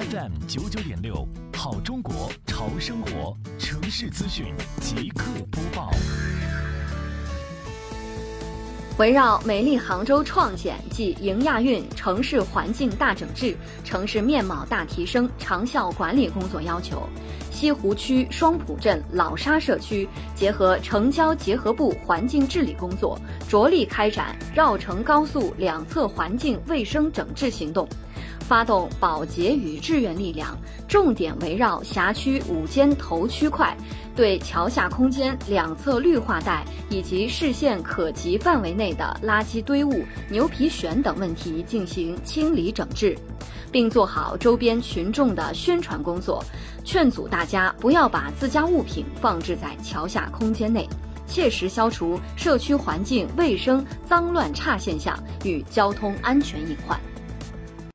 FM 九九点六，好中国潮生活城市资讯即刻播报。围绕美丽杭州创建暨迎亚运城市环境大整治、城市面貌大提升长效管理工作要求，西湖区双浦镇老沙社区结合城郊结合部环境治理工作，着力开展绕城高速两侧环境卫生整治行动。发动保洁与志愿力量，重点围绕辖区五间头区块，对桥下空间两侧绿化带以及视线可及范围内的垃圾堆物、牛皮癣等问题进行清理整治，并做好周边群众的宣传工作，劝阻大家不要把自家物品放置在桥下空间内，切实消除社区环境卫生脏乱差现象与交通安全隐患。